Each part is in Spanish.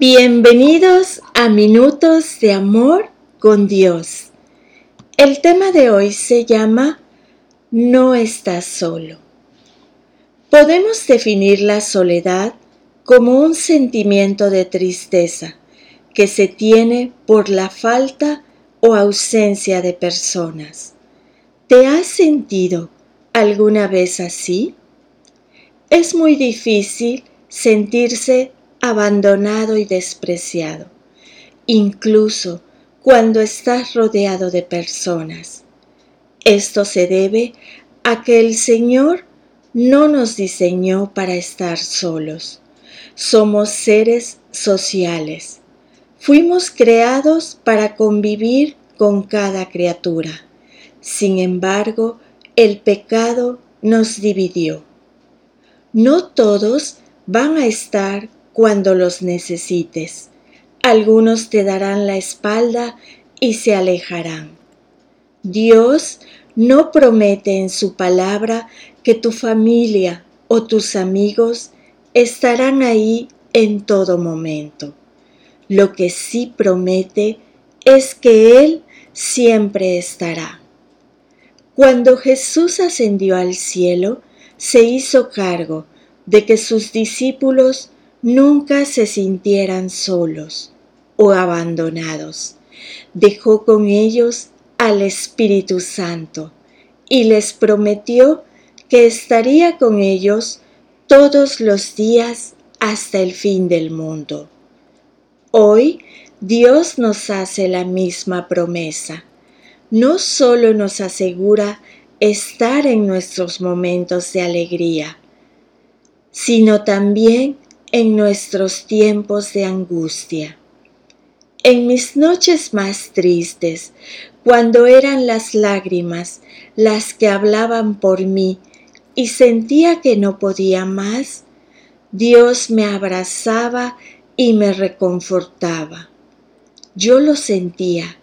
Bienvenidos a Minutos de Amor con Dios. El tema de hoy se llama No estás solo. Podemos definir la soledad como un sentimiento de tristeza que se tiene por la falta o ausencia de personas. ¿Te has sentido alguna vez así? Es muy difícil sentirse abandonado y despreciado, incluso cuando estás rodeado de personas. Esto se debe a que el Señor no nos diseñó para estar solos. Somos seres sociales. Fuimos creados para convivir con cada criatura. Sin embargo, el pecado nos dividió. No todos van a estar cuando los necesites. Algunos te darán la espalda y se alejarán. Dios no promete en su palabra que tu familia o tus amigos estarán ahí en todo momento. Lo que sí promete es que Él siempre estará. Cuando Jesús ascendió al cielo, se hizo cargo de que sus discípulos nunca se sintieran solos o abandonados. Dejó con ellos al Espíritu Santo y les prometió que estaría con ellos todos los días hasta el fin del mundo. Hoy Dios nos hace la misma promesa. No solo nos asegura estar en nuestros momentos de alegría, sino también en nuestros tiempos de angustia. En mis noches más tristes, cuando eran las lágrimas las que hablaban por mí y sentía que no podía más, Dios me abrazaba y me reconfortaba. Yo lo sentía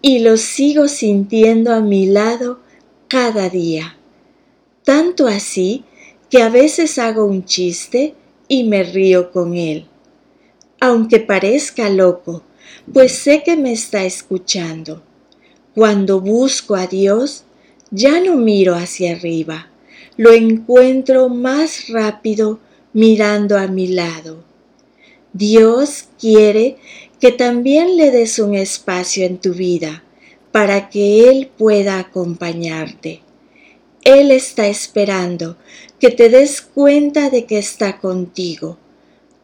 y lo sigo sintiendo a mi lado cada día. Tanto así que a veces hago un chiste y me río con él. Aunque parezca loco, pues sé que me está escuchando. Cuando busco a Dios, ya no miro hacia arriba, lo encuentro más rápido mirando a mi lado. Dios quiere que también le des un espacio en tu vida para que Él pueda acompañarte. Él está esperando que te des cuenta de que está contigo.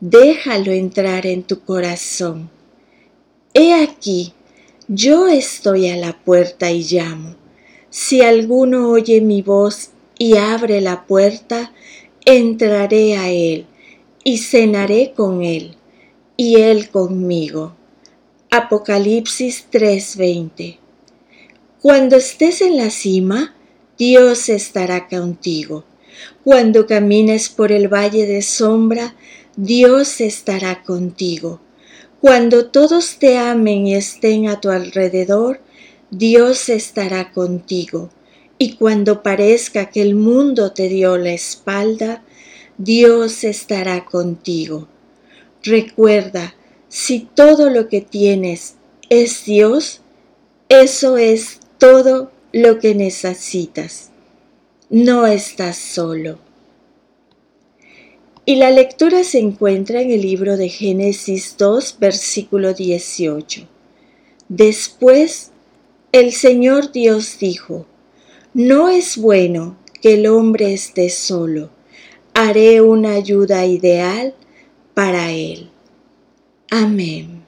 Déjalo entrar en tu corazón. He aquí, yo estoy a la puerta y llamo. Si alguno oye mi voz y abre la puerta, entraré a él y cenaré con él y él conmigo. Apocalipsis 3:20 Cuando estés en la cima, Dios estará contigo. Cuando camines por el valle de sombra, Dios estará contigo. Cuando todos te amen y estén a tu alrededor, Dios estará contigo. Y cuando parezca que el mundo te dio la espalda, Dios estará contigo. Recuerda, si todo lo que tienes es Dios, eso es todo lo que necesitas. No estás solo. Y la lectura se encuentra en el libro de Génesis 2, versículo 18. Después el Señor Dios dijo, No es bueno que el hombre esté solo, haré una ayuda ideal para él. Amén.